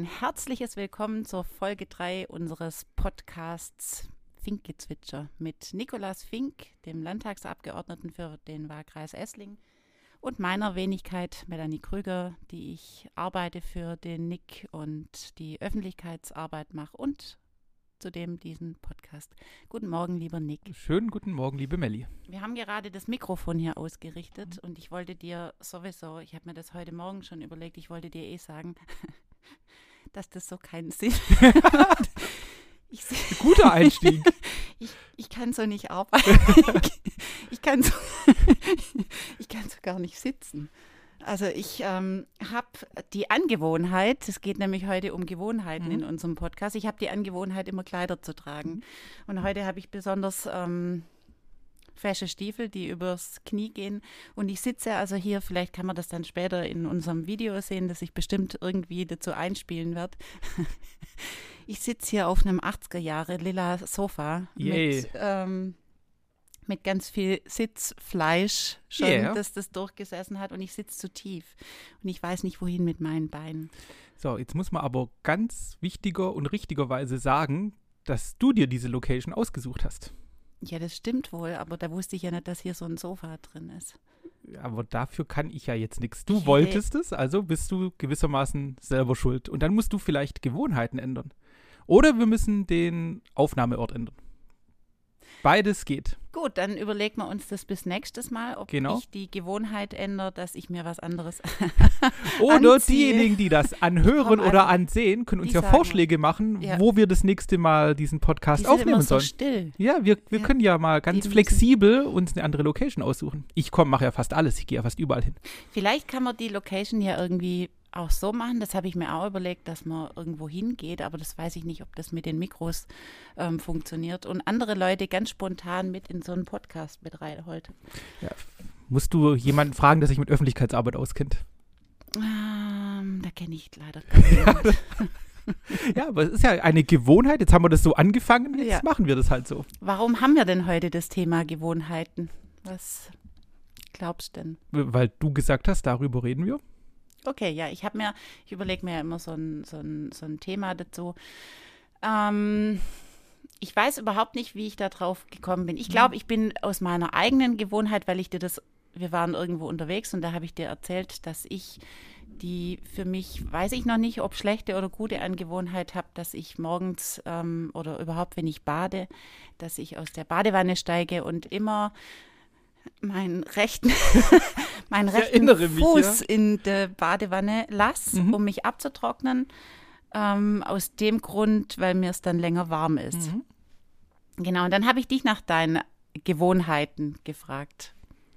Ein herzliches Willkommen zur Folge 3 unseres Podcasts Finkgezwitscher mit Nikolaus Fink, dem Landtagsabgeordneten für den Wahlkreis Essling und meiner Wenigkeit Melanie Krüger, die ich arbeite für den Nick und die Öffentlichkeitsarbeit mache und zudem diesen Podcast. Guten Morgen, lieber Nick. Schönen guten Morgen, liebe Melli. Wir haben gerade das Mikrofon hier ausgerichtet und ich wollte dir sowieso, ich habe mir das heute Morgen schon überlegt, ich wollte dir eh sagen, dass das so keinen Sinn hat. Ich, Guter Einstieg. ich, ich kann so nicht arbeiten. ich, kann so, ich kann so gar nicht sitzen. Also ich ähm, habe die Angewohnheit, es geht nämlich heute um Gewohnheiten mhm. in unserem Podcast, ich habe die Angewohnheit, immer Kleider zu tragen. Mhm. Und heute habe ich besonders ähm, fesche Stiefel, die übers Knie gehen. Und ich sitze also hier, vielleicht kann man das dann später in unserem Video sehen, das ich bestimmt irgendwie dazu einspielen werde. ich sitze hier auf einem 80er Jahre lila Sofa Yay. mit ähm, mit ganz viel Sitzfleisch schon, yeah. dass das durchgesessen hat und ich sitze zu tief und ich weiß nicht, wohin mit meinen Beinen. So, jetzt muss man aber ganz wichtiger und richtigerweise sagen, dass du dir diese Location ausgesucht hast. Ja, das stimmt wohl, aber da wusste ich ja nicht, dass hier so ein Sofa drin ist. Aber dafür kann ich ja jetzt nichts. Du okay. wolltest es, also bist du gewissermaßen selber schuld. Und dann musst du vielleicht Gewohnheiten ändern. Oder wir müssen den Aufnahmeort ändern. Beides geht. Gut, dann überlegen wir uns das bis nächstes Mal, ob genau. ich die Gewohnheit ändere, dass ich mir was anderes Oder diejenigen, die das anhören oder ansehen, können uns ja sagen, Vorschläge machen, ja. wo wir das nächste Mal diesen Podcast die aufnehmen immer sollen. So still. Ja, wir, wir ja. können ja mal ganz die flexibel uns eine andere Location aussuchen. Ich komme, mache ja fast alles, ich gehe ja fast überall hin. Vielleicht kann man die Location ja irgendwie auch so machen. Das habe ich mir auch überlegt, dass man irgendwo hingeht, aber das weiß ich nicht, ob das mit den Mikros ähm, funktioniert. Und andere Leute ganz spontan mit in so einen Podcast mit reinholt. Ja. Musst du jemanden fragen, der sich mit Öffentlichkeitsarbeit auskennt? Ähm, da kenne ich leider keinen. ja, aber es ist ja eine Gewohnheit. Jetzt haben wir das so angefangen, jetzt ja. machen wir das halt so. Warum haben wir denn heute das Thema Gewohnheiten? Was glaubst du denn? Weil du gesagt hast, darüber reden wir. Okay, ja, ich habe mir, ich überlege mir ja immer so ein, so ein, so ein Thema dazu. Ähm, ich weiß überhaupt nicht, wie ich da drauf gekommen bin. Ich mhm. glaube, ich bin aus meiner eigenen Gewohnheit, weil ich dir das, wir waren irgendwo unterwegs und da habe ich dir erzählt, dass ich die für mich, weiß ich noch nicht, ob schlechte oder gute Angewohnheit habe, dass ich morgens ähm, oder überhaupt, wenn ich bade, dass ich aus der Badewanne steige und immer meinen rechten, meinen rechten Fuß ja. in der Badewanne lasse, mhm. um mich abzutrocknen. Ähm, aus dem Grund, weil mir es dann länger warm ist. Mhm. Genau, und dann habe ich dich nach deinen Gewohnheiten gefragt.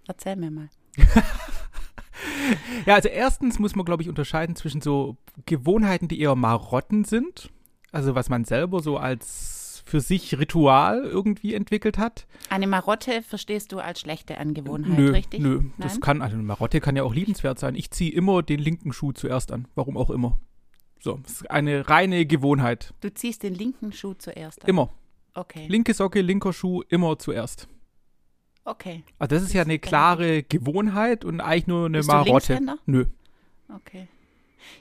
Erzähl mir mal. ja, also erstens muss man, glaube ich, unterscheiden zwischen so Gewohnheiten, die eher Marotten sind. Also was man selber so als für sich Ritual irgendwie entwickelt hat. Eine Marotte verstehst du als schlechte Angewohnheit, nö, richtig? Nö, Nein? das kann, also eine Marotte kann ja auch liebenswert sein. Ich ziehe immer den linken Schuh zuerst an, warum auch immer. So, das ist eine reine Gewohnheit. Du ziehst den linken Schuh zuerst an? Immer. Okay. Linke Socke, linker Schuh, immer zuerst. Okay. Also das ist ja eine klare Gewohnheit und eigentlich nur eine Bist Marotte. Du Nö. Okay.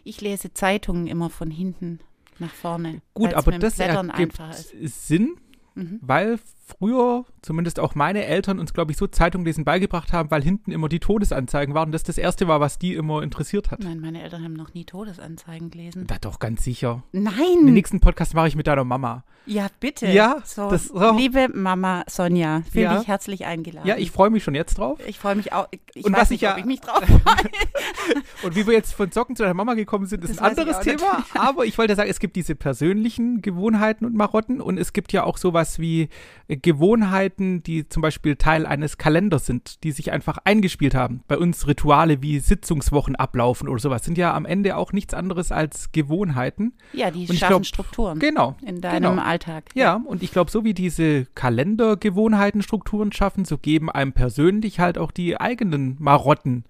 Ich lese Zeitungen immer von hinten nach vorne. Gut, aber das ergibt Sinn, mhm. weil früher zumindest auch meine Eltern uns, glaube ich, so Zeitunglesen beigebracht haben, weil hinten immer die Todesanzeigen waren. Und das das Erste war, was die immer interessiert hat. Nein, meine Eltern haben noch nie Todesanzeigen gelesen. Da doch, ganz sicher. Nein. Den nächsten Podcast mache ich mit deiner Mama. Ja, bitte. Ja, so, das, so. liebe Mama Sonja, fühle ja. dich herzlich eingeladen. Ja, ich freue mich schon jetzt drauf. Ich freue mich auch. Ich und weiß was nicht, ich ja, ob ich mich drauf freue. und wie wir jetzt von Socken zu deiner Mama gekommen sind, ist das ein anderes Thema. Aber ich wollte sagen, es gibt diese persönlichen Gewohnheiten und Marotten und es gibt ja auch sowas wie Gewohnheiten, die zum Beispiel Teil eines Kalenders sind, die sich einfach eingespielt haben. Bei uns Rituale wie Sitzungswochen ablaufen oder sowas sind ja am Ende auch nichts anderes als Gewohnheiten. Ja, die und schaffen glaub, Strukturen. Genau. In deinem genau. Alltag. Ja. ja, und ich glaube, so wie diese Kalendergewohnheiten Strukturen schaffen, so geben einem persönlich halt auch die eigenen Marotten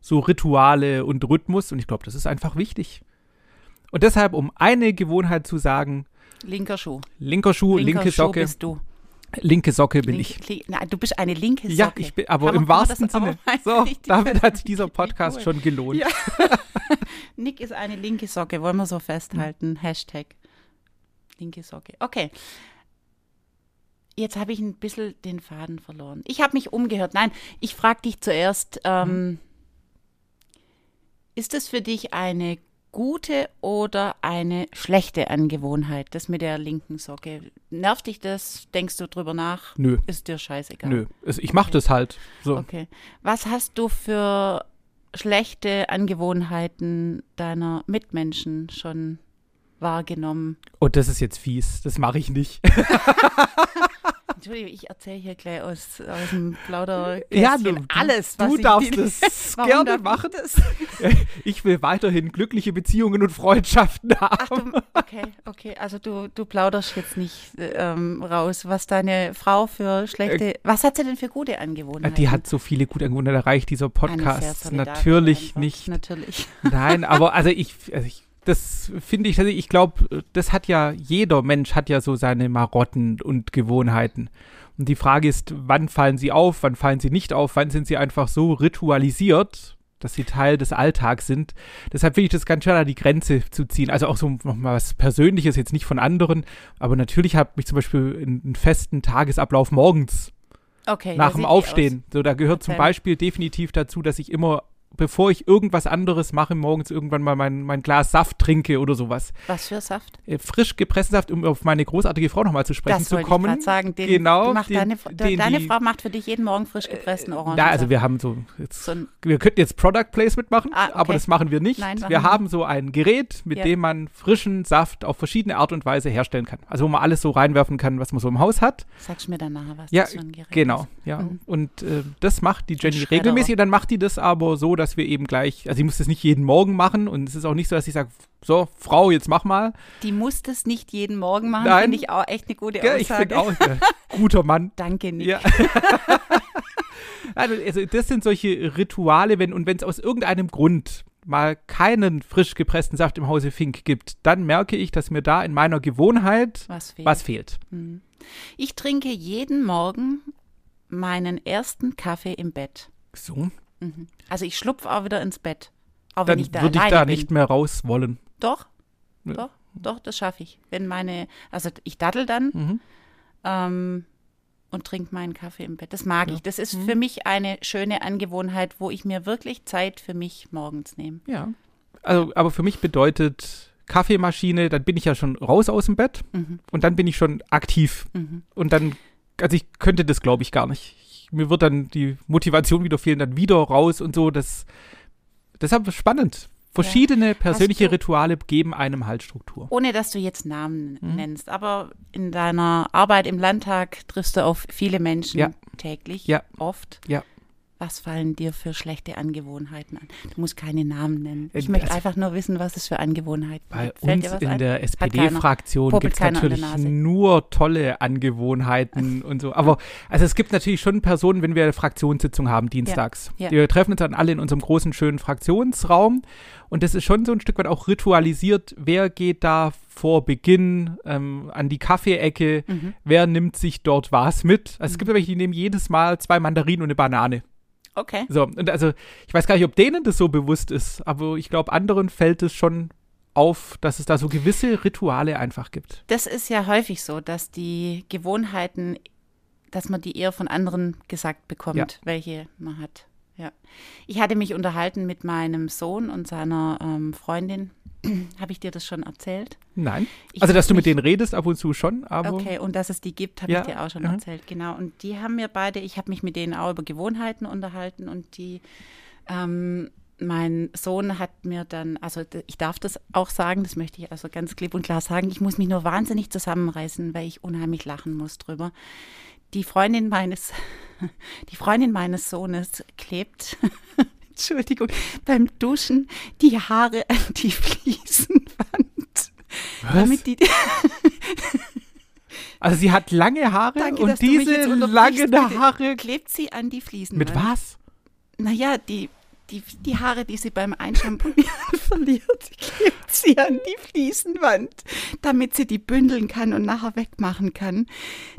so Rituale und Rhythmus. Und ich glaube, das ist einfach wichtig. Und deshalb, um eine Gewohnheit zu sagen, Linker Schuh. Linker Schuh, Linker linke Schuh Socke. bist du. Linke Socke bin linke, ich. Li nein, du bist eine linke Socke. Ja, ich bin, aber Kann im wahrsten Sinne. So, damit hat sich dieser Podcast cool. schon gelohnt. Ja. Nick ist eine linke Socke, wollen wir so festhalten. Hashtag linke Socke. Okay. Jetzt habe ich ein bisschen den Faden verloren. Ich habe mich umgehört. Nein, ich frage dich zuerst, ähm, ist es für dich eine gute oder eine schlechte Angewohnheit, das mit der linken Socke? Nervt dich das? Denkst du drüber nach? Nö. Ist dir scheißegal? Nö. Ich mache Okay. das halt. So. Okay. Was hast du für schlechte Angewohnheiten deiner Mitmenschen schon wahrgenommen? Und Oh, das ist jetzt fies. Das mache ich nicht. Entschuldigung, ich erzähle hier gleich aus, aus dem Plauder Ja, du- alles, was du ich darfst es gerne machen. Das? Ich will weiterhin glückliche Beziehungen und Freundschaften haben. Ach, du, okay, okay. Also du, du plauderst jetzt nicht ähm, raus, was deine Frau für schlechte. was hat sie denn für gute Angewohnheiten? Äh, Die hat so viele gute Angewohnheiten, erreicht dieser Podcast. Natürlich nicht. Natürlich. Nein, aber also ich, also ich das finde ich, also ich glaube, das hat ja, jeder Mensch hat ja so seine Marotten und Gewohnheiten. Und die Frage ist, wann fallen sie auf, wann fallen sie nicht auf, wann sind sie einfach so ritualisiert, dass sie Teil des Alltags sind. Deshalb finde ich das ganz schwer, da die Grenze zu ziehen. Also auch so nochmal was Persönliches, jetzt nicht von anderen, aber natürlich habe ich zum Beispiel einen, festen Tagesablauf morgens Okay. nach dem Aufstehen. So, da gehört zum Erzähl. Beispiel definitiv dazu, dass ich immer, bevor ich irgendwas anderes mache, morgens irgendwann mal mein, mein Glas Saft trinke oder sowas. Was für Saft? Äh, frisch gepressten Saft, um auf meine großartige Frau nochmal zu sprechen das zu kommen. ich sagen. Den Genau, den- deine, den deine die- Frau macht für dich jeden Morgen frisch gepressten Orangen. Da, also wir haben so, jetzt, so wir könnten jetzt Product Placement machen, Ah, okay. aber das machen wir nicht. Nein, machen wir wir haben so ein Gerät, mit Ja. dem man frischen Saft auf verschiedene Art und Weise herstellen kann. Also wo man alles so reinwerfen kann, was man so im Haus hat. sagst mir dann nachher, was Ja, das für ein Gerät Genau, ist. ja. Mhm. Und äh, das macht die Jenny regelmäßig. Und dann macht die das aber so, dass wir eben gleich, also sie muss das nicht jeden Morgen machen. Und es ist auch nicht so, dass ich sage, so, Frau, jetzt mach mal. Die muss das nicht jeden Morgen machen, Nein. finde ich auch echt eine gute Ja, ich Aussage. finde auch, äh, guter Mann. Danke, Nick. Ja. also, also das sind solche Rituale, wenn und wenn es aus irgendeinem Grund mal keinen frisch gepressten Saft im Hause Fink gibt, dann merke ich, dass mir da in meiner Gewohnheit Was fehlt? was fehlt. Mhm. Ich trinke jeden Morgen meinen ersten Kaffee im Bett. So, Mhm. Also ich schlupfe auch wieder ins Bett. Auch wenn dann ich da würde ich da bin. nicht mehr raus wollen. Doch, Ja. doch, doch, das schaffe ich. Wenn meine, also ich daddel dann Mhm. ähm, und trinke meinen Kaffee im Bett. Das mag Ja. ich. Das ist Mhm. für mich eine schöne Angewohnheit, wo ich mir wirklich Zeit für mich morgens nehme. Ja. Also, aber für mich bedeutet Kaffeemaschine, dann bin ich ja schon raus aus dem Bett Mhm. und dann bin ich schon aktiv. Mhm. Und dann, also ich könnte das, glaube ich, gar nicht. Mir wird dann die Motivation wieder fehlen, dann wieder raus und so. Das, deshalb spannend. Verschiedene persönliche du- Rituale geben einem halt Struktur. Ohne dass du jetzt Namen Mhm. nennst, aber in deiner Arbeit im Landtag triffst du auf viele Menschen Ja. täglich, Ja. oft. Ja. Was fallen dir für schlechte Angewohnheiten an? Du musst keine Namen nennen. Ich Äh, möchte also- einfach nur wissen, was es für Angewohnheiten Bei gibt. Fällt uns in ein? der. SPD-Fraktion gibt es natürlich nur tolle Angewohnheiten und so. Aber also es gibt natürlich schon Personen, wenn wir eine Fraktionssitzung haben, dienstags. ja. Wir treffen uns dann alle in unserem großen, schönen Fraktionsraum. Und das ist schon so ein Stück weit auch ritualisiert. Wer geht da vor Beginn ähm, an die Kaffeeecke? Mhm. Wer nimmt sich dort was mit? Also es gibt welche, die nehmen jedes Mal zwei Mandarinen und eine Banane. Okay. So, und also ich weiß gar nicht, ob denen das so bewusst ist, aber ich glaube, anderen fällt es schon auf, dass es da so gewisse Rituale einfach gibt. Das ist ja häufig so, dass die Gewohnheiten, dass man die eher von anderen gesagt bekommt, Ja. welche man hat. Ja. Ich hatte mich unterhalten mit meinem Sohn und seiner ähm, Freundin. Habe ich dir das schon erzählt? Nein. Ich also, dass du mit denen redest, ab und zu schon, aber. Okay, und dass es die gibt, habe Ja, ich dir auch schon mhm. erzählt, genau. Und die haben mir beide, ich habe mich mit denen auch über Gewohnheiten unterhalten und die, ähm, mein Sohn hat mir dann, also ich darf das auch sagen, das möchte ich also ganz klipp und klar sagen, ich muss mich nur wahnsinnig zusammenreißen, weil ich unheimlich lachen muss drüber. Die Freundin meines, die Freundin meines Sohnes klebt, Entschuldigung, beim Duschen die Haare an die Fliesenwand. Was? Damit die, Also, sie hat lange Haare Danke, und diese langen. Haare. klebt sie an die Fliesen. Mit was? Naja, die, die, die Haare, die sie beim Einschamponieren verliert, klebt sie an die Fliesenwand, damit sie die bündeln kann und nachher wegmachen kann,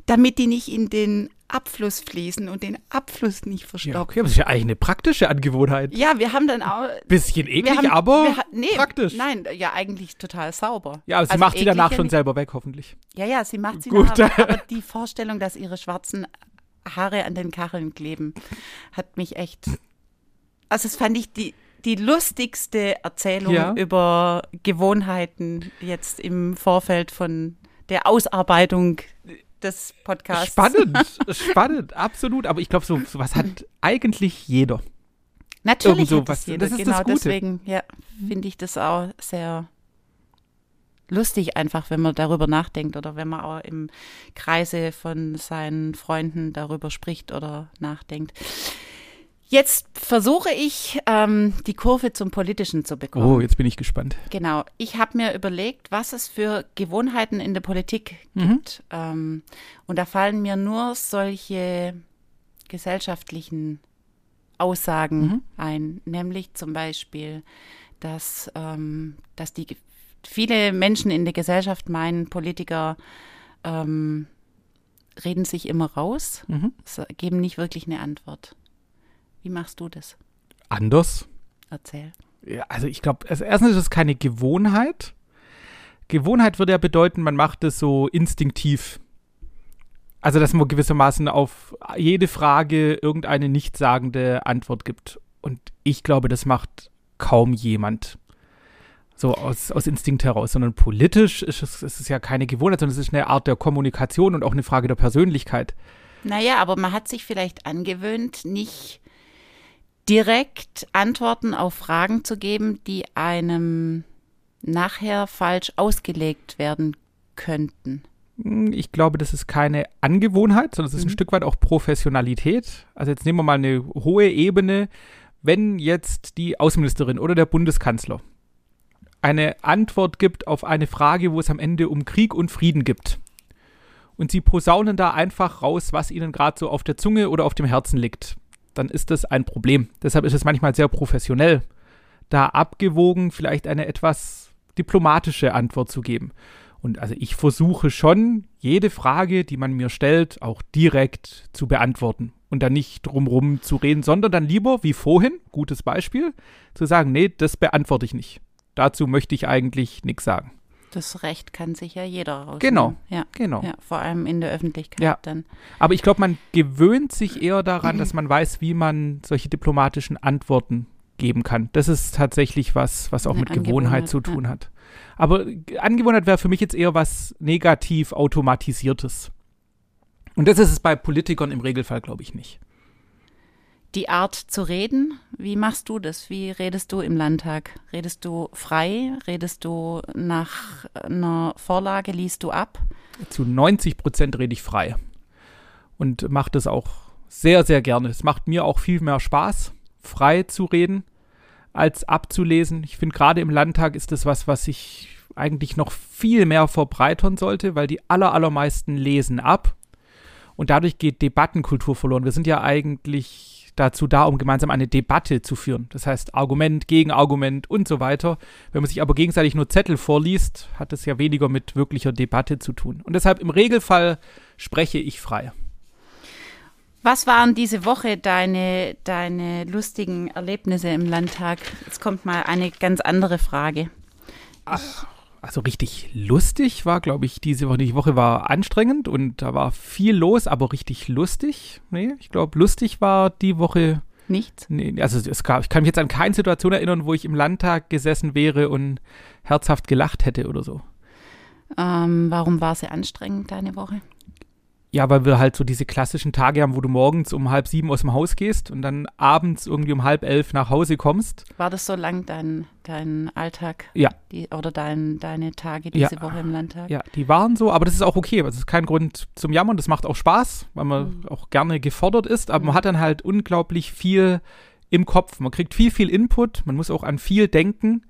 damit die nicht in den Abfluss fließen und den Abfluss nicht verstopfen. Ja, okay, aber das ist ja eigentlich eine praktische Angewohnheit. Ja, wir haben dann auch. Bisschen eklig, haben, aber wir, nee, praktisch. Nein, ja, eigentlich total sauber. Ja, aber sie also macht sie danach schon selber weg, hoffentlich. Ja, ja, sie macht sie Gut. Nachher, aber die Vorstellung, dass ihre schwarzen Haare an den Kacheln kleben, hat mich echt. Also, das fand ich die, die lustigste Erzählung ja. über Gewohnheiten jetzt im Vorfeld von der Ausarbeitung des Podcasts. Spannend, spannend, absolut. Aber ich glaube, so, was hat eigentlich jeder. Natürlich Irgend hat was, jeder. Das ist genau das Gute. deswegen ja, finde ich das auch sehr lustig einfach, wenn man darüber nachdenkt oder wenn man auch im Kreise von seinen Freunden darüber spricht oder nachdenkt. Jetzt versuche ich, ähm, die Kurve zum Politischen zu bekommen. Oh, jetzt bin ich gespannt. Genau. Ich habe mir überlegt, was es für Gewohnheiten in der Politik mhm. gibt. Ähm, und da fallen mir nur solche gesellschaftlichen Aussagen mhm. ein, nämlich zum Beispiel, dass, ähm, dass die viele Menschen in der Gesellschaft meinen, Politiker ähm, reden sich immer raus, mhm. geben nicht wirklich eine Antwort. Wie machst du das? Anders. Erzähl. Ja, also ich glaube, also erstens ist es keine Gewohnheit. Gewohnheit würde ja bedeuten, man macht es so instinktiv. Also, dass man gewissermaßen auf jede Frage irgendeine nichtssagende Antwort gibt. Und ich glaube, das macht kaum jemand. So aus, aus Instinkt heraus, sondern politisch ist es, ist es ja keine Gewohnheit, sondern es ist eine Art der Kommunikation und auch eine Frage der Persönlichkeit. Naja, aber man hat sich vielleicht angewöhnt, nicht direkt Antworten auf Fragen zu geben, die einem nachher falsch ausgelegt werden könnten? Hm, ich glaube, das ist keine Angewohnheit, sondern es ist mhm. ein Stück weit auch Professionalität. Also jetzt nehmen wir mal eine hohe Ebene. Wenn jetzt die Außenministerin oder der Bundeskanzler eine Antwort gibt auf eine Frage, wo es am Ende um Krieg und Frieden gibt, und sie posaunen da einfach raus, was ihnen gerade so auf der Zunge oder auf dem Herzen liegt, dann ist das ein Problem. Deshalb ist es manchmal sehr professionell, da abgewogen vielleicht eine etwas diplomatische Antwort zu geben. Und also ich versuche schon, jede Frage, die man mir stellt, auch direkt zu beantworten und dann nicht drumrum zu reden, sondern dann lieber, wie vorhin, gutes Beispiel, zu sagen, nee, das beantworte ich nicht. Dazu möchte ich eigentlich nichts sagen. Das Recht kann sich ja jeder rausnehmen. Genau. Ja, genau. Ja, vor allem in der Öffentlichkeit ja. dann. Aber ich glaube, man gewöhnt sich eher daran, dass man weiß, wie man solche diplomatischen Antworten geben kann. Das ist tatsächlich was, was auch Eine mit Gewohnheit zu tun ja. hat. Aber Angewohnheit wäre für mich jetzt eher was negativ automatisiertes. Und das ist es bei Politikern im Regelfall, glaube ich, nicht die Art zu reden. Wie machst du das? Wie redest du im Landtag? Redest du frei? Redest du nach einer Vorlage? Liest du ab? Zu 90 Prozent rede ich frei und mache das auch sehr, sehr gerne. Es macht mir auch viel mehr Spaß, frei zu reden, als abzulesen. Ich finde, gerade im Landtag ist das was, was ich eigentlich noch viel mehr verbreitern sollte, weil die aller, allermeisten lesen ab. Und dadurch geht Debattenkultur verloren. Wir sind ja eigentlich dazu da, um gemeinsam eine Debatte zu führen. Das heißt Argument, Gegenargument und so weiter. Wenn man sich aber gegenseitig nur Zettel vorliest, hat es ja weniger mit wirklicher Debatte zu tun. Und deshalb im Regelfall spreche ich frei. Was waren diese Woche deine, deine lustigen Erlebnisse im Landtag? Jetzt kommt mal eine ganz andere Frage. Ach, also richtig lustig war, glaube ich, diese Woche. Die Woche war anstrengend und da war viel los, aber richtig lustig. Nee, ich glaube, lustig war die Woche. Nichts? Nee, also es gab, ich kann mich jetzt an keine Situation erinnern, wo ich im Landtag gesessen wäre und herzhaft gelacht hätte oder so. Ähm, warum war sie anstrengend, deine Woche? Ja, weil wir halt so diese klassischen Tage haben, wo du morgens um halb sieben aus dem Haus gehst und dann abends irgendwie um halb elf nach Hause kommst. War das so lang dein, dein Alltag? Ja. Die, oder dein, deine Tage diese ja. Woche im Landtag? Ja, die waren so, aber das ist auch okay. Das ist kein Grund zum Jammern. Das macht auch Spaß, weil man mhm. auch gerne gefordert ist. Aber mhm. man hat dann halt unglaublich viel im Kopf. Man kriegt viel, viel Input. Man muss auch an viel denken.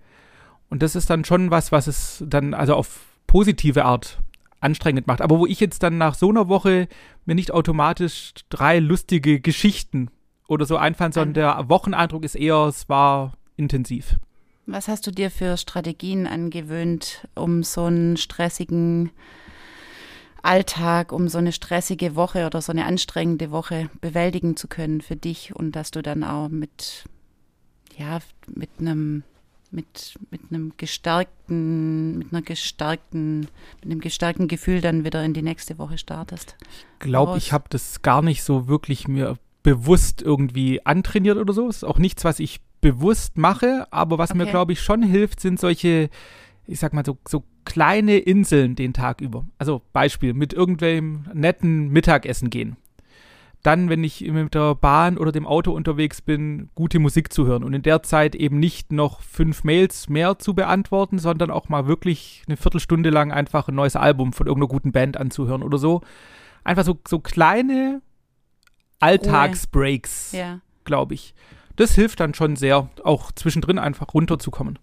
Und das ist dann schon was, was es dann also auf positive Art anstrengend macht. Aber wo ich jetzt dann nach so einer Woche mir nicht automatisch drei lustige Geschichten oder so einfallen, sondern der Wocheneindruck ist eher, es war intensiv. Was hast du dir für Strategien angewöhnt, um so einen stressigen Alltag, um so eine stressige Woche oder so eine anstrengende Woche bewältigen zu können für dich und dass du dann auch mit, ja, mit einem mit, mit einem gestärkten, mit einer gestärkten, mit einem gestärkten Gefühl dann wieder in die nächste Woche startest. Ich glaube, ich habe das gar nicht so wirklich mir bewusst irgendwie antrainiert oder so. Es ist auch nichts, was ich bewusst mache, aber was okay. mir, glaube ich, schon hilft, sind solche, ich sag mal, so, so kleine Inseln den Tag über. Also Beispiel, mit irgendwelchem netten Mittagessen gehen. Dann, wenn ich mit der Bahn oder dem Auto unterwegs bin, gute Musik zu hören und in der Zeit eben nicht noch fünf Mails mehr zu beantworten, sondern auch mal wirklich eine Viertelstunde lang einfach ein neues Album von irgendeiner guten Band anzuhören oder so. Einfach so, so kleine Alltagsbreaks, ja. glaube ich. Das hilft dann schon sehr, auch zwischendrin einfach runterzukommen.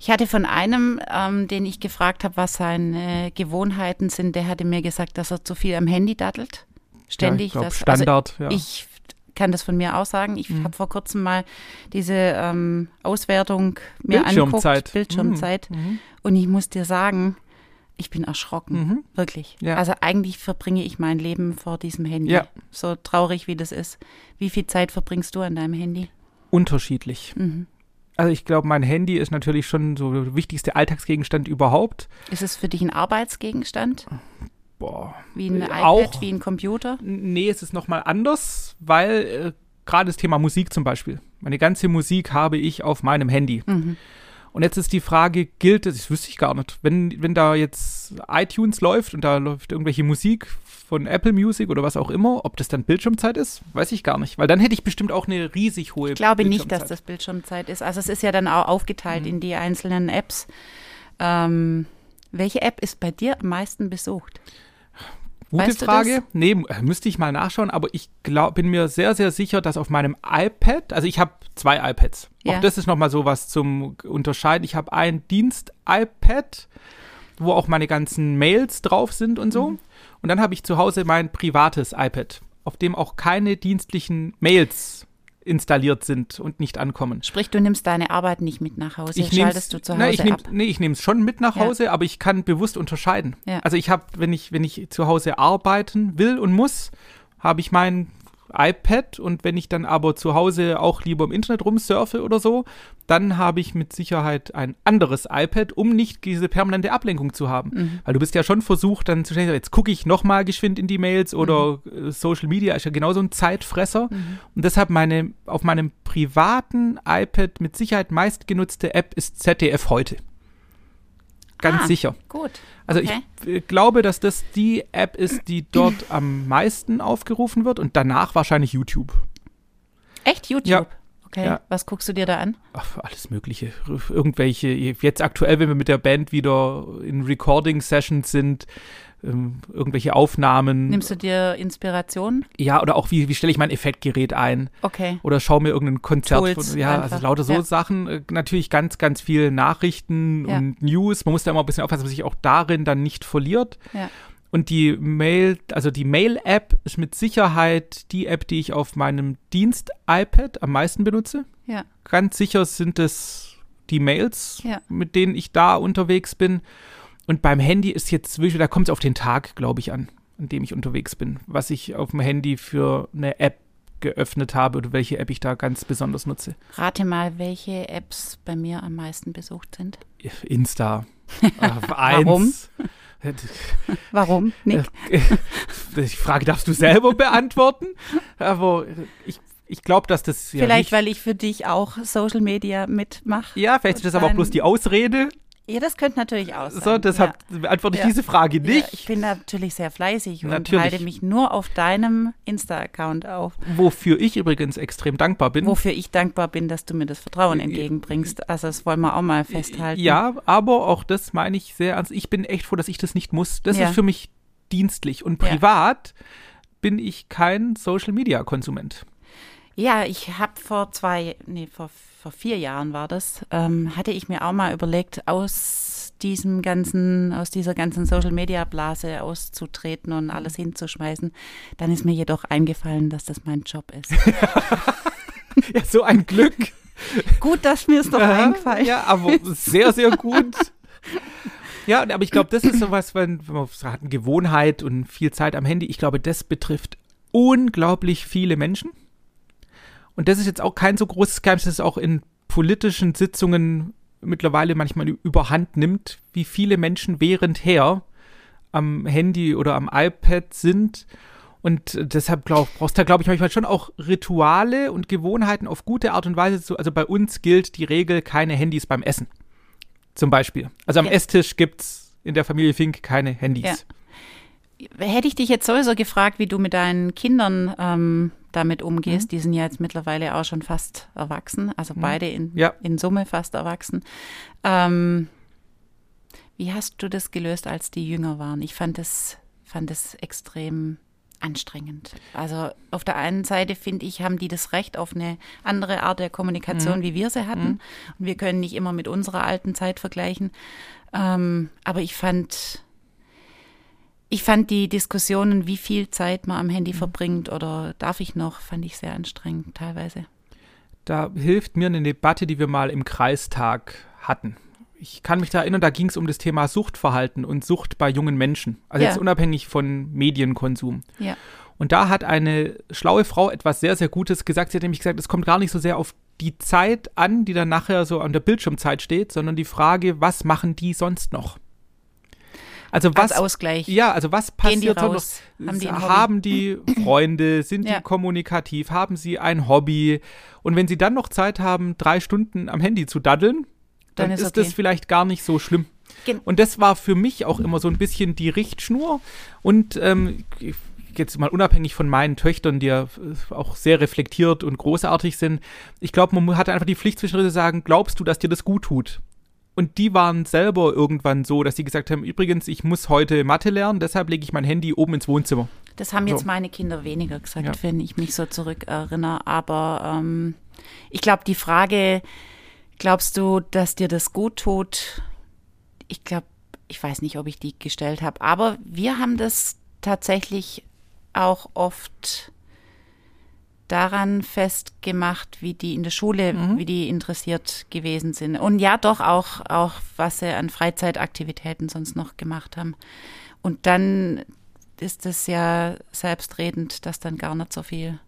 Ich hatte von einem, ähm, den ich gefragt habe, was seine Gewohnheiten sind, der hatte mir gesagt, dass er zu viel am Handy dattelt. Ständig. Ja, ich das, also Standard, also ja. Ich kann das von mir aus sagen. Ich mhm. habe vor kurzem mal diese ähm, Auswertung mir Bildschirmzeit. angeguckt, Bildschirmzeit. Mhm. mhm. Und ich muss dir sagen, ich bin erschrocken, mhm. wirklich. Ja. Also eigentlich verbringe ich mein Leben vor diesem Handy. Ja. So traurig wie das ist. Wie viel Zeit verbringst du an deinem Handy? Unterschiedlich. Mhm. Also ich glaube, mein Handy ist natürlich schon so der wichtigste Alltagsgegenstand überhaupt. Ist es für dich ein Arbeitsgegenstand? Boah. Wie ein äh, iPad, auch, wie ein Computer? Nee, es ist nochmal anders, weil äh, gerade das Thema Musik zum Beispiel. Meine ganze Musik habe ich auf meinem Handy. Mhm. Und jetzt ist die Frage, gilt das, das wüsste ich gar nicht, wenn, wenn da jetzt iTunes läuft und da läuft irgendwelche Musik von Apple Music oder was auch immer, ob das dann Bildschirmzeit ist, weiß ich gar nicht. Weil dann hätte ich bestimmt auch eine riesig hohe Ich glaube nicht, dass das Bildschirmzeit ist. Also es ist ja dann auch aufgeteilt mhm. in die einzelnen Apps. Ähm, welche App ist bei dir am meisten besucht? Gute weißt Frage. Nee, äh, müsste ich mal nachschauen, aber ich glaub, bin mir sehr, sehr sicher, dass auf meinem iPad, also ich habe zwei iPads. Ja. Auch das ist nochmal so was zum Unterscheiden. Ich habe ein Dienst-iPad, wo auch meine ganzen Mails drauf sind und so. Mhm. Und dann habe ich zu Hause mein privates iPad, auf dem auch keine dienstlichen Mails installiert sind und nicht ankommen. Sprich, du nimmst deine Arbeit nicht mit nach Hause, ich schaltest du zu Hause na, ich nehm, ab? Nee, ich nehme es schon mit nach Hause, ja. aber ich kann bewusst unterscheiden. Ja. Also ich habe, wenn ich, wenn ich zu Hause arbeiten will und muss, habe ich mein iPad und wenn ich dann aber zu Hause auch lieber im Internet rumsurfe oder so, dann habe ich mit Sicherheit ein anderes iPad, um nicht diese permanente Ablenkung zu haben. Mhm. Weil du bist ja schon versucht, dann zu sagen, jetzt gucke ich nochmal geschwind in die Mails oder mhm. Social Media ist ja genauso ein Zeitfresser. Mhm. Und deshalb meine, auf meinem privaten iPad mit Sicherheit meistgenutzte App ist ZDF heute. Ganz ah, sicher. Gut. Also okay. ich glaube, dass das die App ist, die dort am meisten aufgerufen wird und danach wahrscheinlich YouTube. Echt YouTube? Ja. Okay, ja. was guckst du dir da an? Ach, alles Mögliche. Irgendwelche, jetzt aktuell, wenn wir mit der Band wieder in Recording-Sessions sind, ähm, irgendwelche Aufnahmen. Nimmst du dir Inspiration? Ja, oder auch wie, wie stelle ich mein Effektgerät ein? Okay. Oder schau mir irgendein Konzert Tools von, ja, einfach. also lauter so ja. Sachen. Äh, natürlich ganz, ganz viel Nachrichten ja. und News. Man muss da immer ein bisschen aufpassen, dass man sich auch darin dann nicht verliert. Ja. Und die Mail, also die Mail-App ist mit Sicherheit die App, die ich auf meinem Dienst-iPad am meisten benutze. Ja. Ganz sicher sind es die Mails, ja. mit denen ich da unterwegs bin. Und beim Handy ist jetzt da kommt es auf den Tag, glaube ich, an, an dem ich unterwegs bin, was ich auf dem Handy für eine App geöffnet habe oder welche App ich da ganz besonders nutze. Rate mal, welche Apps bei mir am meisten besucht sind. Insta. Warum? Warum? Nick? Die Frage darfst du selber beantworten. Aber ich ich glaube, dass das ja Vielleicht, weil ich für dich auch Social Media mitmache. Ja, vielleicht ist das aber auch bloß die Ausrede. Ja, das könnte natürlich auch sein. So, deshalb ja. beantworte ich ja. diese Frage nicht. Ja, ich bin natürlich sehr fleißig natürlich. und halte mich nur auf deinem Insta-Account auf. Wofür ich übrigens extrem dankbar bin. Wofür ich dankbar bin, dass du mir das Vertrauen entgegenbringst. Also das wollen wir auch mal festhalten. Ja, aber auch das meine ich sehr ernst. Ich bin echt froh, dass ich das nicht muss. Das ist für mich dienstlich. Und privat bin ich kein Social-Media-Konsument. Ja, ich habe vor zwei, nee, vor, vor vier Jahren war das, ähm, hatte ich mir auch mal überlegt, aus diesem ganzen, aus dieser ganzen Social Media Blase auszutreten und alles hinzuschmeißen. Dann ist mir jedoch eingefallen, dass das mein Job ist. ja, so ein Glück. Gut, dass mir es doch ja, eingefallen Ja, aber sehr, sehr gut. Ja, aber ich glaube, das ist sowas, wenn, wenn man sagt, eine Gewohnheit und viel Zeit am Handy, ich glaube, das betrifft unglaublich viele Menschen. Und das ist jetzt auch kein so großes Geheimnis, das auch in politischen Sitzungen mittlerweile manchmal überhand nimmt, wie viele Menschen währendher am Handy oder am iPad sind. Und deshalb glaub, brauchst du da, glaube ich, manchmal schon auch Rituale und Gewohnheiten auf gute Art und Weise. Zu, also bei uns gilt die Regel, keine Handys beim Essen. Zum Beispiel. Also am ja. Esstisch gibt es in der Familie Fink keine Handys. Ja. Hätte ich dich jetzt sowieso gefragt, wie du mit deinen Kindern ähm, damit umgehst. Mhm. Die sind ja jetzt mittlerweile auch schon fast erwachsen, also mhm. beide in, ja. in Summe fast erwachsen. Ähm, wie hast du das gelöst, als die jünger waren? Ich fand das, fand das extrem anstrengend. Also auf der einen Seite finde ich, haben die das Recht auf eine andere Art der Kommunikation, mhm. wie wir sie hatten. Mhm. Und wir können nicht immer mit unserer alten Zeit vergleichen. Ähm, aber ich fand, ich fand die Diskussionen, wie viel Zeit man am Handy mhm. verbringt oder darf ich noch, fand ich sehr anstrengend teilweise. Da hilft mir eine Debatte, die wir mal im Kreistag hatten ich kann mich da erinnern, da ging es um das Thema Suchtverhalten und Sucht bei jungen Menschen. Also ja. jetzt unabhängig von Medienkonsum. Ja. Und da hat eine schlaue Frau etwas sehr, sehr Gutes gesagt. Sie hat nämlich gesagt, es kommt gar nicht so sehr auf die Zeit an, die dann nachher so an der Bildschirmzeit steht, sondern die Frage, was machen die sonst noch? Also was Als Ausgleich. Ja, also was passiert sonst noch? Haben die, haben die Freunde, sind ja. die kommunikativ, haben sie ein Hobby? Und wenn sie dann noch Zeit haben, drei Stunden am Handy zu daddeln, dann, dann ist, okay. das vielleicht gar nicht so schlimm. Gen und das war für mich auch immer so ein bisschen die Richtschnur. Und ähm, jetzt mal unabhängig von meinen Töchtern, die ja äh, auch sehr reflektiert und großartig sind, ich glaube, man hatte einfach die Pflicht zwischendurch zu sagen, glaubst du, dass dir das gut tut? Und die waren selber irgendwann so, dass sie gesagt haben, übrigens, ich muss heute Mathe lernen, deshalb lege ich mein Handy oben ins Wohnzimmer. Das haben jetzt so. meine Kinder weniger gesagt, ja. wenn ich mich so zurückerinnere. Aber ähm, ich glaube, die Frage, Glaubst du, dass dir das gut tut? Ich glaube, ich weiß nicht, ob ich die gestellt habe, aber wir haben das tatsächlich auch oft daran festgemacht, wie die in der Schule, mhm. wie die interessiert gewesen sind. Und ja, doch auch, auch, was sie an Freizeitaktivitäten sonst noch gemacht haben. Und dann ist es ja selbstredend, dass dann gar nicht so viel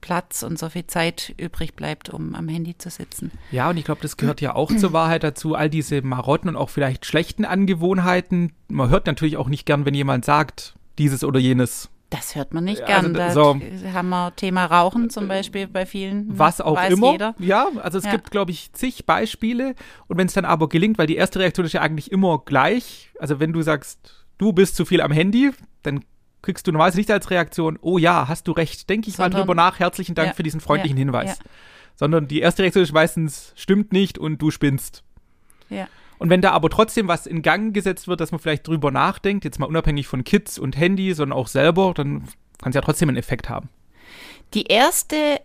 Platz und so viel Zeit übrig bleibt, um am Handy zu sitzen. Ja, und ich glaube, das gehört ja auch zur Wahrheit dazu, all diese Marotten und auch vielleicht schlechten Angewohnheiten. Man hört natürlich auch nicht gern, wenn jemand sagt, dieses oder jenes. Das hört man nicht gern. Also, da haben wir Thema Rauchen zum Beispiel bei vielen. Was auch immer. Jeder. Ja, also es ja. gibt, glaube ich, zig Beispiele. Und wenn es dann aber gelingt, weil die erste Reaktion ist ja eigentlich immer gleich. Also wenn du sagst, du bist zu viel am Handy, dann kriegst du normalerweise nicht als Reaktion, oh ja, hast du recht, denke ich Sondern, mal drüber nach, herzlichen Dank ja, für diesen freundlichen ja, Hinweis. Sondern die erste Reaktion ist meistens, stimmt nicht und du spinnst. Ja. Und wenn da aber trotzdem was in Gang gesetzt wird, dass man vielleicht drüber nachdenkt, jetzt mal unabhängig von Kids und Handy, sondern auch selber, dann kann es ja trotzdem einen Effekt haben. Die erste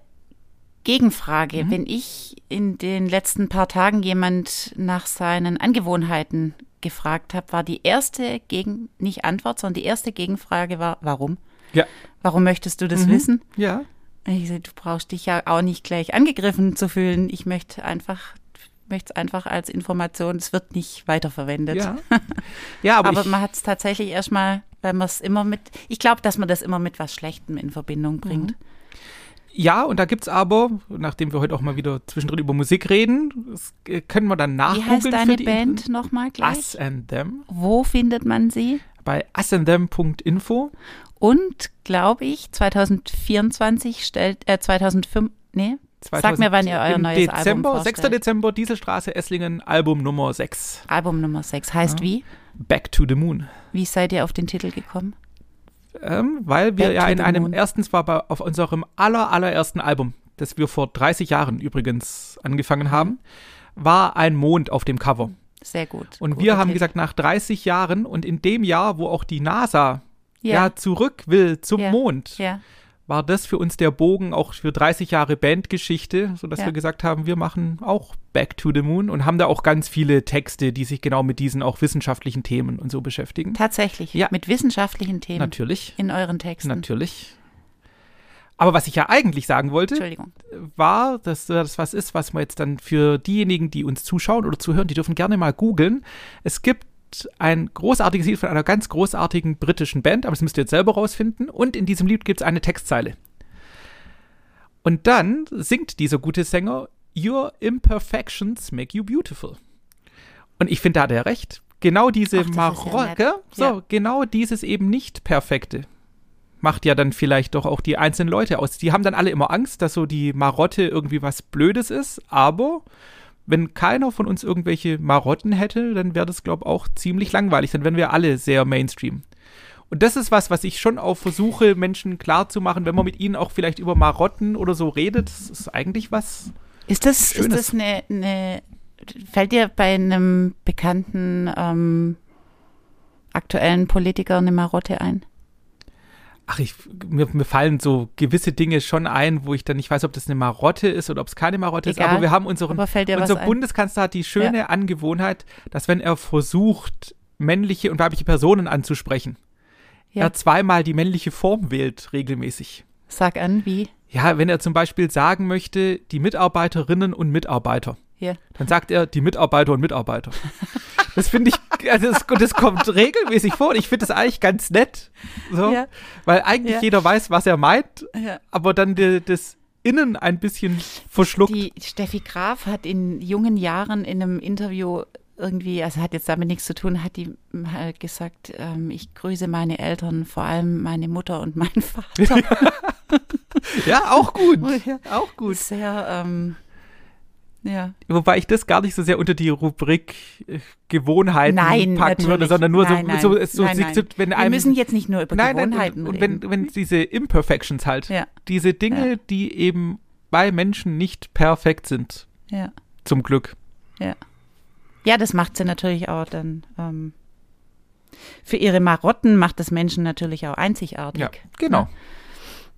Gegenfrage, mhm. wenn ich in den letzten paar Tagen jemand nach seinen Angewohnheiten gefragt habe, war die erste Gegen, nicht Antwort, sondern die erste Gegenfrage war, warum? Ja. Warum möchtest du das mhm. wissen? Ja. Ich sage, du brauchst dich ja auch nicht gleich angegriffen zu fühlen. Ich möchte einfach, möchte es einfach als Information, es wird nicht weiterverwendet. Ja, ja aber, aber man hat es tatsächlich erstmal, wenn man es immer mit, ich glaube, dass man das immer mit was Schlechtem in Verbindung bringt. Mhm. Ja, und da gibt es aber, nachdem wir heute auch mal wieder zwischendrin über Musik reden, das äh, können wir dann nachgucken. Wie heißt deine Band nochmal gleich? Us and Them. Wo findet man sie? Bei usandthem.info. Und, glaube ich, 2024 stellt, äh, 2005, nee, 2000, Sag mir, wann ihr euer neues Dezember, Album vorstellt. 6. Dezember, Dieselstraße, Esslingen, Album Nummer 6. Album Nummer 6. Heißt ja. wie? Back to the Moon. Wie seid ihr auf den Titel gekommen? ähm, weil wir Back ja in einem, Moon. erstens war bei, auf unserem aller, allerersten Album, das wir vor 30 Jahren übrigens angefangen haben, war ein Mond auf dem Cover. Sehr gut. Und wir haben Titel. gesagt, nach 30 Jahren und in dem Jahr, wo auch die NASA ja, ja zurück will zum ja. Mond, ja war das für uns der Bogen auch für 30 Jahre Bandgeschichte, sodass ja. wir gesagt haben, wir machen auch Back to the Moon und haben da auch ganz viele Texte, die sich genau mit diesen auch wissenschaftlichen Themen und so beschäftigen. Tatsächlich, ja. mit wissenschaftlichen Themen. Natürlich. In euren Texten. Natürlich. Aber was ich ja eigentlich sagen wollte, war, dass das was ist, was man jetzt dann für diejenigen, die uns zuschauen oder zuhören, die dürfen gerne mal googeln. Es gibt gibt ein großartiges Lied von einer ganz großartigen britischen Band, aber das müsst ihr jetzt selber rausfinden. Und in diesem Lied gibt es eine Textzeile. Und dann singt dieser gute Sänger, Your imperfections make you beautiful. Und ich finde, da hat er recht. Genau diese Marocke, ja so, ja. genau dieses eben nicht perfekte macht ja dann vielleicht doch auch die einzelnen Leute aus. Die haben dann alle immer Angst, dass so die Marotte irgendwie was Blödes ist, aber wenn keiner von uns irgendwelche Marotten hätte, dann wäre das, glaube ich, auch ziemlich langweilig. Dann wären wir alle sehr Mainstream. Und das ist was, was ich schon auch versuche, Menschen klarzumachen, wenn man mit ihnen auch vielleicht über Marotten oder so redet. Das ist eigentlich was. Ist das, ist das eine, eine, fällt dir bei einem bekannten ähm, aktuellen Politiker eine Marotte ein? Ach, ich, mir, mir, fallen so gewisse Dinge schon ein, wo ich dann nicht weiß, ob das eine Marotte ist oder ob es keine Marotte Egal, ist. Aber wir haben unseren, unser Bundeskanzler hat die schöne ja. Angewohnheit, dass wenn er versucht, männliche und weibliche Personen anzusprechen, ja. er zweimal die männliche Form wählt, regelmäßig. Sag an, wie? Ja, wenn er zum Beispiel sagen möchte, die Mitarbeiterinnen und Mitarbeiter. Ja. Dann sagt er die Mitarbeiter und Mitarbeiter. Das finde ich, also das, das, kommt regelmäßig vor und ich finde das eigentlich ganz nett. So, ja. Weil eigentlich ja. jeder weiß, was er meint, ja. aber dann die, das Innen ein bisschen verschluckt. Die Steffi Graf hat in jungen Jahren in einem Interview irgendwie, also hat jetzt damit nichts zu tun, hat die halt gesagt, ähm, ich grüße meine Eltern, vor allem meine Mutter und meinen Vater. ja, auch gut. Auch gut. Sehr, ähm, ja. Wobei ich das gar nicht so sehr unter die Rubrik äh, Gewohnheiten nein, packen würde, sondern nur nein, nein, so, so, nein, so wenn Wir einem, müssen jetzt nicht nur über Gewohnheiten und, reden. Und wenn, wenn diese Imperfections halt, ja. diese Dinge, ja. die eben bei Menschen nicht perfekt sind. Ja. Zum Glück. Ja. Ja, das macht sie natürlich auch dann. Ähm, für ihre Marotten macht das Menschen natürlich auch einzigartig. Ja, genau.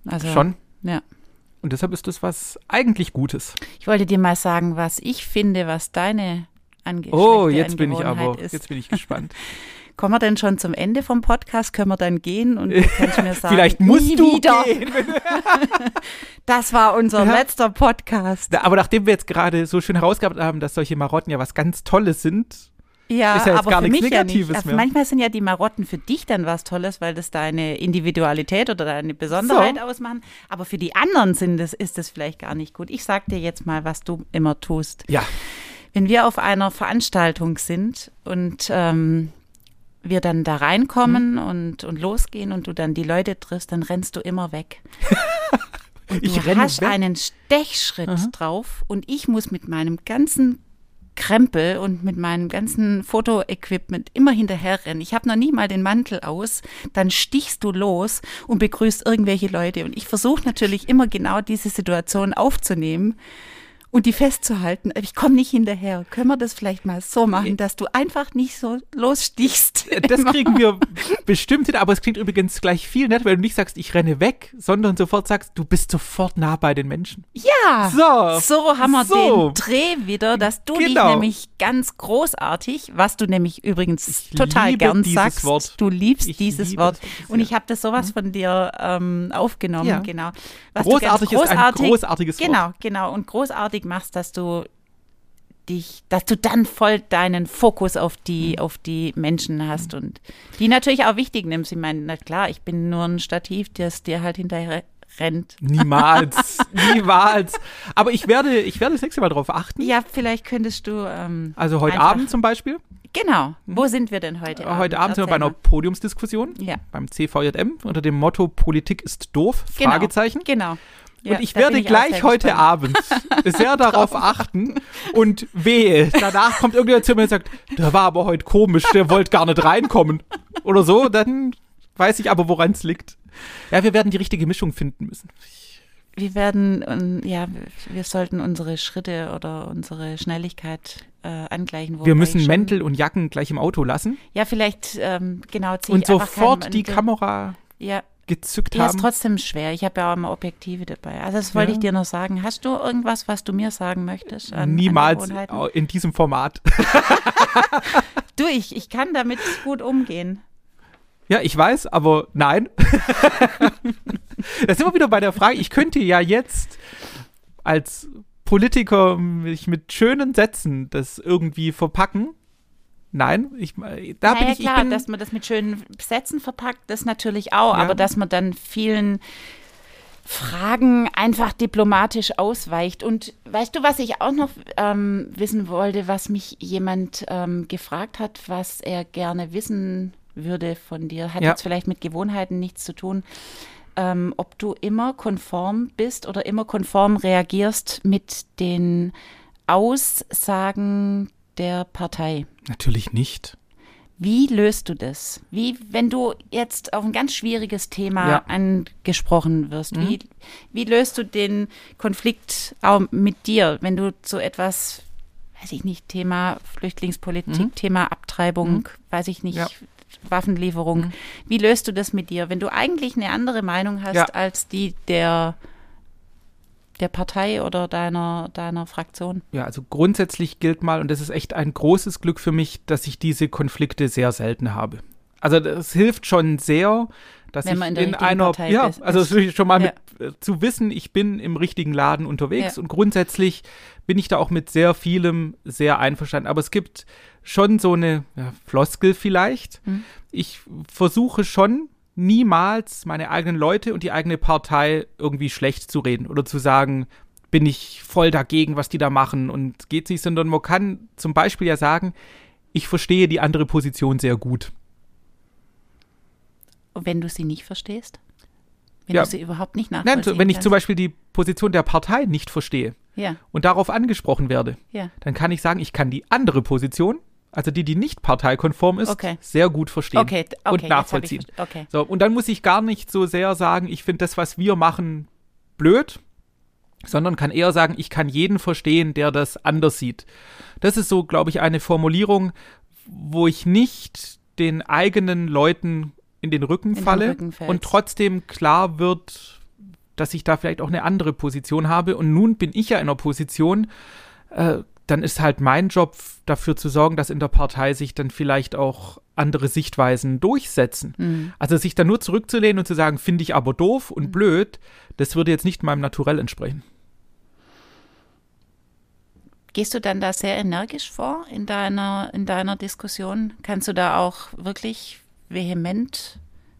Ne? Also, Schon. Ja. Und deshalb ist das was eigentlich Gutes. Ich wollte dir mal sagen, was ich finde, was deine angeht. Oh, jetzt bin ich aber, ist. jetzt bin ich gespannt. Kommen wir denn schon zum Ende vom Podcast? Können wir dann gehen und du kannst mir sagen, vielleicht musst du wieder. gehen. das war unser ja. letzter Podcast. Aber nachdem wir jetzt gerade so schön herausgehabt haben, dass solche Marotten ja was ganz Tolles sind, ja, ist ja jetzt aber gar nichts Negatives ja nicht. mehr. Manchmal sind ja die Marotten für dich dann was Tolles, weil das deine Individualität oder deine Besonderheit so. ausmachen. Aber für die anderen sind das, ist das vielleicht gar nicht gut. Ich sag dir jetzt mal, was du immer tust. Ja. Wenn wir auf einer Veranstaltung sind und ähm, wir dann da reinkommen mhm. und, und losgehen und du dann die Leute triffst, dann rennst du immer weg. Und ich du hast weg. einen Stechschritt Aha. drauf und ich muss mit meinem ganzen Krempel und mit meinem ganzen Fotoequipment immer hinterherrennen. Ich habe noch nie mal den Mantel aus, dann stichst du los und begrüßt irgendwelche Leute. Und ich versuche natürlich immer genau diese Situation aufzunehmen und die festzuhalten. Ich komme nicht hinterher. Können wir das vielleicht mal so machen, dass du einfach nicht so losstichst? Das kriegen wir bestimmt hin, aber es klingt übrigens gleich viel nett, weil du nicht sagst, ich renne weg, sondern sofort sagst, du bist sofort nah bei den Menschen. Ja, so, so haben wir so. den Dreh wieder, dass du genau. dich nämlich ganz großartig, was du nämlich übrigens ich total gern sagst, Wort. du liebst ich dieses Wort. Und ich habe das sowas von dir ähm, aufgenommen, ja. genau. Was großartig, großartig ist ein großartiges Wort. Genau, genau. Und großartig fertig machst, dass du dich, dass du dann voll deinen Fokus auf die, mhm. auf die Menschen hast und die natürlich auch wichtig nimmst. Ich meine, na klar, ich bin nur ein Stativ, das dir halt hinterher rennt. Niemals, niemals. Aber ich werde, ich werde das nächste Mal darauf achten. Ja, vielleicht könntest du. Ähm, also heute Abend zum Beispiel. Genau. Wo sind wir denn heute Abend? Heute Abend sind wir bei einer Podiumsdiskussion ja. beim CVJM unter dem Motto Politik ist doof? Genau. Fragezeichen. Genau. Ja, und ich werde ich gleich heute Abend sehr darauf achten und wehe, danach kommt irgendjemand zu mir und sagt, der war aber heute komisch, der wollte gar nicht reinkommen oder so, dann weiß ich aber, woran es liegt. Ja, wir werden die richtige Mischung finden müssen. Wir werden, ja, wir sollten unsere Schritte oder unsere Schnelligkeit äh, angleichen. Wir müssen Mäntel und Jacken gleich im Auto lassen. Ja, vielleicht, ähm, genau, Und sofort die Kamera. Ja, gezückt ja, haben. ist trotzdem schwer. Ich habe ja auch immer Objektive dabei. Also das wollte ja. ich dir noch sagen. Hast du irgendwas, was du mir sagen möchtest? An, Niemals an in diesem Format. du, ich, ich kann damit gut umgehen. Ja, ich weiß, aber nein. da sind wir wieder bei der Frage, ich könnte ja jetzt als Politiker mich mit schönen Sätzen das irgendwie verpacken Nein, ich, da naja, bin ich, klar, ich bin, dass man das mit schönen Sätzen verpackt, das natürlich auch, Ja. aber dass man dann vielen Fragen einfach diplomatisch ausweicht. Und weißt du, was ich auch noch ähm, wissen wollte, was mich jemand ähm, gefragt hat, was er gerne wissen würde von dir, hat Ja. jetzt vielleicht mit Gewohnheiten nichts zu tun, ähm, ob du immer konform bist oder immer konform reagierst mit den Aussagen der Partei. natürlich nicht. Wie löst du das? Wie, wenn du jetzt auf ein ganz schwieriges Thema Ja. angesprochen wirst, Mhm. wie, wie löst du den Konflikt auch mit dir, wenn du so etwas, weiß ich nicht, Thema Flüchtlingspolitik, Mhm. Thema Abtreibung, weiß ich nicht, Ja. Waffenlieferung, Mhm. wie löst du das mit dir, wenn du eigentlich eine andere Meinung hast Ja. als die der, der Partei oder deiner, deiner Fraktion? Ja, also grundsätzlich gilt mal, und das ist echt ein großes Glück für mich, dass ich diese Konflikte sehr selten habe. Also das hilft schon sehr, dass Wenn ich in in einer, Partei ja, ist. also schon mal Ja. mit, äh, zu wissen, ich bin im richtigen Laden unterwegs Ja. und grundsätzlich bin ich da auch mit sehr vielem sehr einverstanden. Aber es gibt schon so eine ja, Floskel vielleicht. Mhm. Ich versuche schon niemals meine eigenen Leute und die eigene Partei irgendwie schlecht zu reden oder zu sagen, bin ich voll dagegen, was die da machen und geht nicht, sondern man kann zum Beispiel ja sagen, ich verstehe die andere Position sehr gut. Und wenn du sie nicht verstehst? Wenn Ja. du sie überhaupt nicht Nein, nachvollziehen so, wenn ich kannst? zum Beispiel die Position der Partei nicht verstehe Ja, und darauf angesprochen werde, ja. dann kann ich sagen, ich kann die andere Position, also die, die nicht parteikonform ist, Okay. sehr gut verstehen Okay, okay und nachvollziehen. Ich. So, und dann muss ich gar nicht so sehr sagen, ich finde das, was wir machen, blöd, sondern kann eher sagen, ich kann jeden verstehen, der das anders sieht. Das ist so, glaube ich, eine Formulierung, wo ich nicht den eigenen Leuten in den Rücken den falle Rücken fällst. und trotzdem klar wird, dass ich da vielleicht auch eine andere Position habe. Und nun bin ich ja in einer Position, äh, dann ist halt mein Job dafür zu sorgen, dass in der Partei sich dann vielleicht auch andere Sichtweisen durchsetzen. Mhm. Also sich dann nur zurückzulehnen und zu sagen, finde ich aber doof und blöd, das würde jetzt nicht meinem Naturell entsprechen. Gehst du dann da sehr energisch vor in deiner, in deiner Diskussion? Kannst du da auch wirklich vehement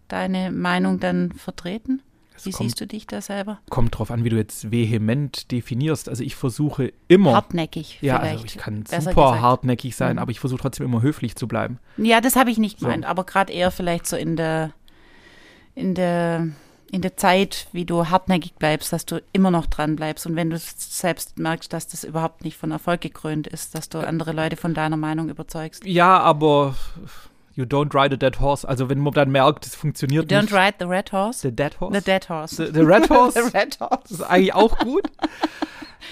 deine Meinung dann vertreten? Es Wie kommt, siehst du dich da selber? kommt drauf an, wie du jetzt vehement definierst. Also ich versuche immer, Hartnäckig ja, also ich kann super gesagt. hartnäckig sein, Mhm. aber ich versuche trotzdem immer höflich zu bleiben. Ja, das habe ich nicht So. gemeint, aber gerade eher vielleicht so in der, in der, in der Zeit, wie du hartnäckig bleibst, dass du immer noch dran bleibst und wenn du selbst merkst, dass das überhaupt nicht von Erfolg gekrönt ist, dass du andere Leute von deiner Meinung überzeugst. Ja, aber you don't ride a dead horse. Also wenn man dann merkt, es You funktioniert don't nicht. ride the red horse. The dead horse? The dead horse. The, the red horse? the red horse. Das ist eigentlich auch gut.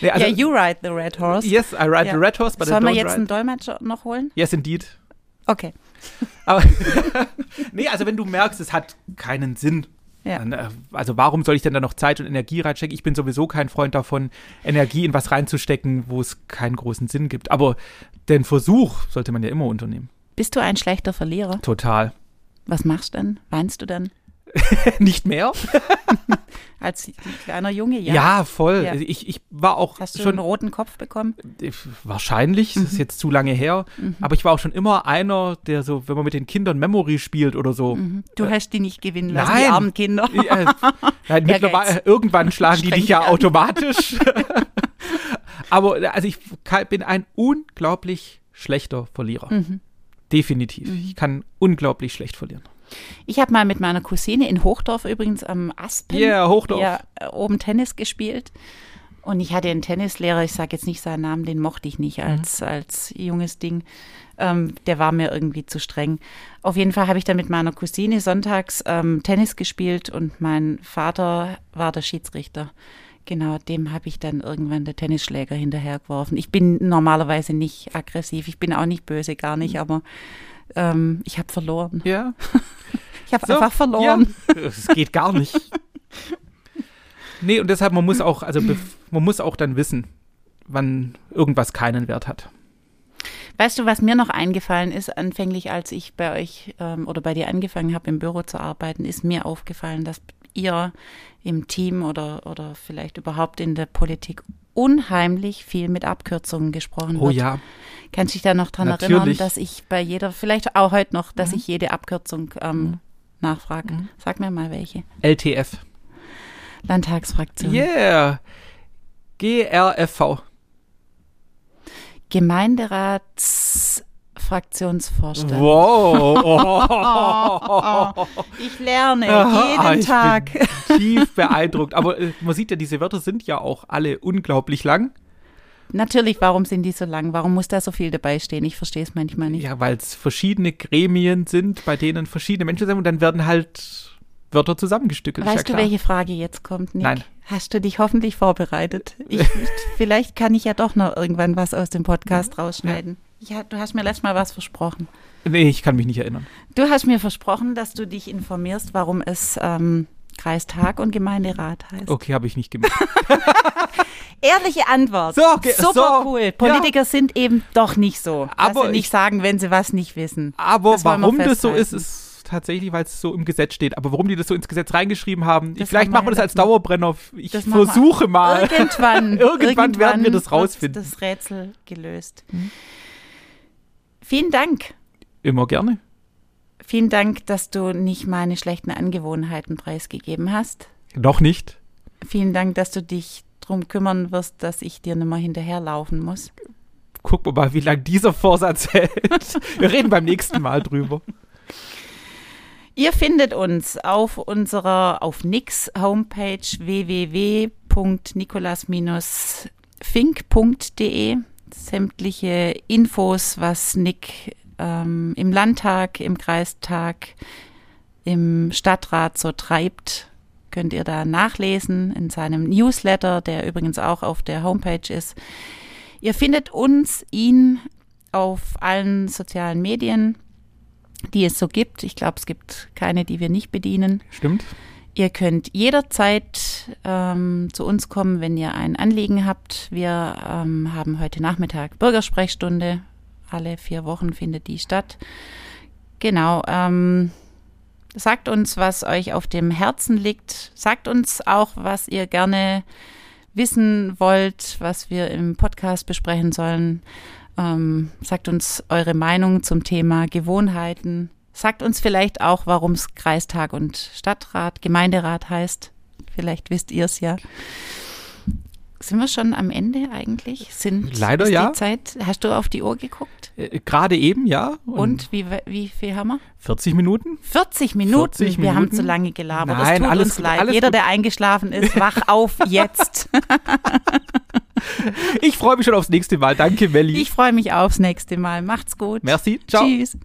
Nee, also, ja, you ride the red horse. Yes, I ride Ja. the red horse, but Sollen I wir jetzt ride. einen Dolmetscher noch holen? Yes, indeed. Okay. Aber nee, also wenn du merkst, es hat keinen Sinn. Ja. Äh, also warum soll ich denn da noch Zeit und Energie reinstecken? Ich bin sowieso kein Freund davon, Energie in was reinzustecken, wo es keinen großen Sinn gibt. Aber den Versuch sollte man ja immer unternehmen. Bist du ein schlechter Verlierer? Total. Was machst du dann? Weinst du dann? Nicht mehr? Als kleiner Junge, ja. Ja, voll. Ja. Ich, ich war auch Hast du schon einen roten Kopf bekommen? Äh, Wahrscheinlich, das ist jetzt zu lange her. Aber ich war auch schon immer einer, der so, wenn man mit den Kindern Memory spielt oder so. Mhm. Du hast die nicht gewinnen lassen, nein. die armen Kinder. Äh, nein, mittlerweile, irgendwann schlagen die dich ja an. automatisch. Aber äh, also ich bin ein unglaublich schlechter Verlierer. Mhm. Definitiv. Ich kann unglaublich schlecht verlieren. Ich habe mal mit meiner Cousine in Hochdorf übrigens am Aspen Yeah, Hochdorf. ja, äh, oben Tennis gespielt. Und ich hatte einen Tennislehrer, ich sage jetzt nicht seinen Namen, den mochte ich nicht als, als junges Ding. Ähm, der war mir irgendwie zu streng. Auf jeden Fall habe ich dann mit meiner Cousine sonntags ähm, Tennis gespielt und mein Vater war der Schiedsrichter. Genau, dem habe ich dann irgendwann den Tennisschläger hinterhergeworfen. Ich bin normalerweise nicht aggressiv, ich bin auch nicht böse, gar nicht, aber ähm, ich habe verloren. Ja. Ich habe So, einfach verloren. Ja. Es geht gar nicht. Nee, und deshalb, man muss auch, also man muss auch dann wissen, wann irgendwas keinen Wert hat. Weißt du, was mir noch eingefallen ist, anfänglich, als ich bei euch ähm, oder bei dir angefangen habe, im Büro zu arbeiten, ist mir aufgefallen, dass ihr im Team oder, oder vielleicht überhaupt in der Politik unheimlich viel mit Abkürzungen gesprochen Oh wird. ja. Kannst du dich da noch dran Natürlich. erinnern, dass ich bei jeder, vielleicht auch heute noch, dass Mhm. ich jede Abkürzung ähm, nachfrage? Mhm. Sag mir mal welche. LTF. Landtagsfraktion. Yeah. GRFV. Gemeinderatsfraktionsvorstand. Wow. Ich lerne jeden ich Tag. Bin tief beeindruckt. Aber äh, man sieht ja, diese Wörter sind ja auch alle unglaublich lang. Natürlich, warum sind die so lang? Warum muss da so viel dabei stehen? Ich verstehe es manchmal nicht. Ja, weil es verschiedene Gremien sind, bei denen verschiedene Menschen sind und dann werden halt Wörter zusammengestückelt. weißt ja du, welche Frage jetzt kommt, Nick? Nein. Hast du dich hoffentlich vorbereitet? Ich, vielleicht kann ich ja doch noch irgendwann was aus dem Podcast rausschneiden. Ja, du hast mir letztes Mal was versprochen. Nee, ich kann mich nicht erinnern. Du hast mir versprochen, dass du dich informierst, warum es ähm, Kreistag und Gemeinderat heißt. Okay, habe ich nicht gemacht. Ehrliche Antwort. So, okay, Super so, cool. Politiker sind eben doch nicht so. Aber dass sie nicht ich- sagen, wenn sie was nicht wissen. Aber Das warum das so ist, ist tatsächlich, weil es so im Gesetz steht. Aber warum die das so ins Gesetz reingeschrieben haben, Das vielleicht machen wir das ja als Dauerbrenner. Ich versuche mal. Irgendwann, Irgendwann werden wir das rausfinden. Das Rätsel gelöst. Mhm. Vielen Dank. Immer gerne. Vielen Dank, dass du nicht meine schlechten Angewohnheiten preisgegeben hast. Noch nicht. Vielen Dank, dass du dich drum kümmern wirst, dass ich dir nicht mehr hinterherlaufen muss. Gucken wir mal, wie lange dieser Vorsatz hält. Wir reden beim nächsten Mal drüber. Ihr findet uns auf unserer, auf Nix Homepage www.nicolas-fink.de. Sämtliche Infos, was Nick ähm, im Landtag, im Kreistag, im Stadtrat so treibt, könnt ihr da nachlesen in seinem Newsletter, der übrigens auch auf der Homepage ist. Ihr findet uns, ihn auf allen sozialen Medien die es so gibt. Ich glaube, es gibt keine, die wir nicht bedienen. Stimmt. Ihr könnt jederzeit ähm, zu uns kommen, wenn ihr ein Anliegen habt. Wir ähm, haben heute Nachmittag Bürgersprechstunde. Alle vier Wochen findet die statt. Genau. Ähm, sagt uns, was euch auf dem Herzen liegt. Sagt uns auch, was ihr gerne wissen wollt, was wir im Podcast besprechen sollen. Ähm, sagt uns eure Meinung zum Thema Gewohnheiten. Sagt uns vielleicht auch, warum es Kreistag und Stadtrat, Gemeinderat heißt. Vielleicht wisst ihr es ja. Sind wir schon am Ende eigentlich? Sind, Leider ja. Die Zeit, hast du auf die Uhr geguckt? Äh, Gerade eben, ja. Und wie, wie viel haben wir? 40 Minuten? 40 Minuten. 40 Wir haben zu lange gelabert. Nein, es tut alles uns leid. alles Jeder, der eingeschlafen ist, wach auf jetzt. Ich freue mich schon aufs nächste Mal. Danke, Melli. Ich freue mich aufs nächste Mal. Macht's gut. Merci. Ciao. Tschüss.